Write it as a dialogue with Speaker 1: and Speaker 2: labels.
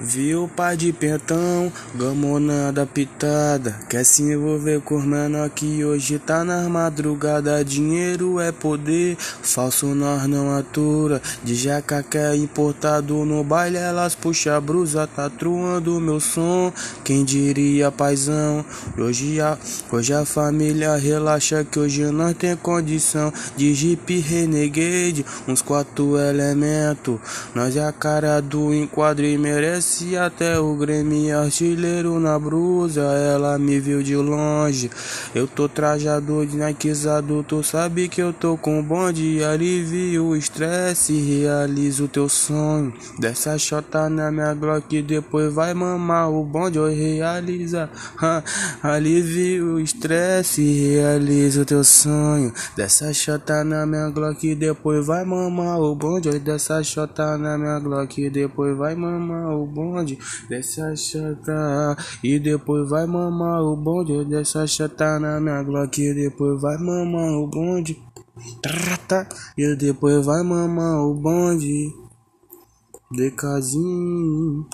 Speaker 1: Viu o pai de pentão, gamonada pitada. Quer se envolver com os menor que hoje tá na madrugada. Dinheiro é poder, falso nós não atura. De jaca que é importado no baile, elas puxa a brusa, tá truando meu som. Quem diria, paizão? Hoje a, hoje a família relaxa que hoje nós tem condição de Jeep Renegade, uns quatro elementos. Nós é a cara do enquadro e merece Desce até o Grêmio artilheiro na brusa, ela me viu de longe. Eu tô trajado de naquizado, tu sabe que eu tô com bonde. Alivio o estresse, realizo teu sonho. Dessa chota na minha Glock, depois vai mamar o bonde. Eu realiza, alivio o estresse, realizo teu sonho. Dessa chota na minha Glock, depois vai mamar o bonde. Dessa chota na minha Glock, depois vai mamar o bonde dessa chata. E depois vai mamar o bonde dessa chata na minha Glock. E depois vai mamar o bonde. Trata. E depois vai mamar o bonde. De casinho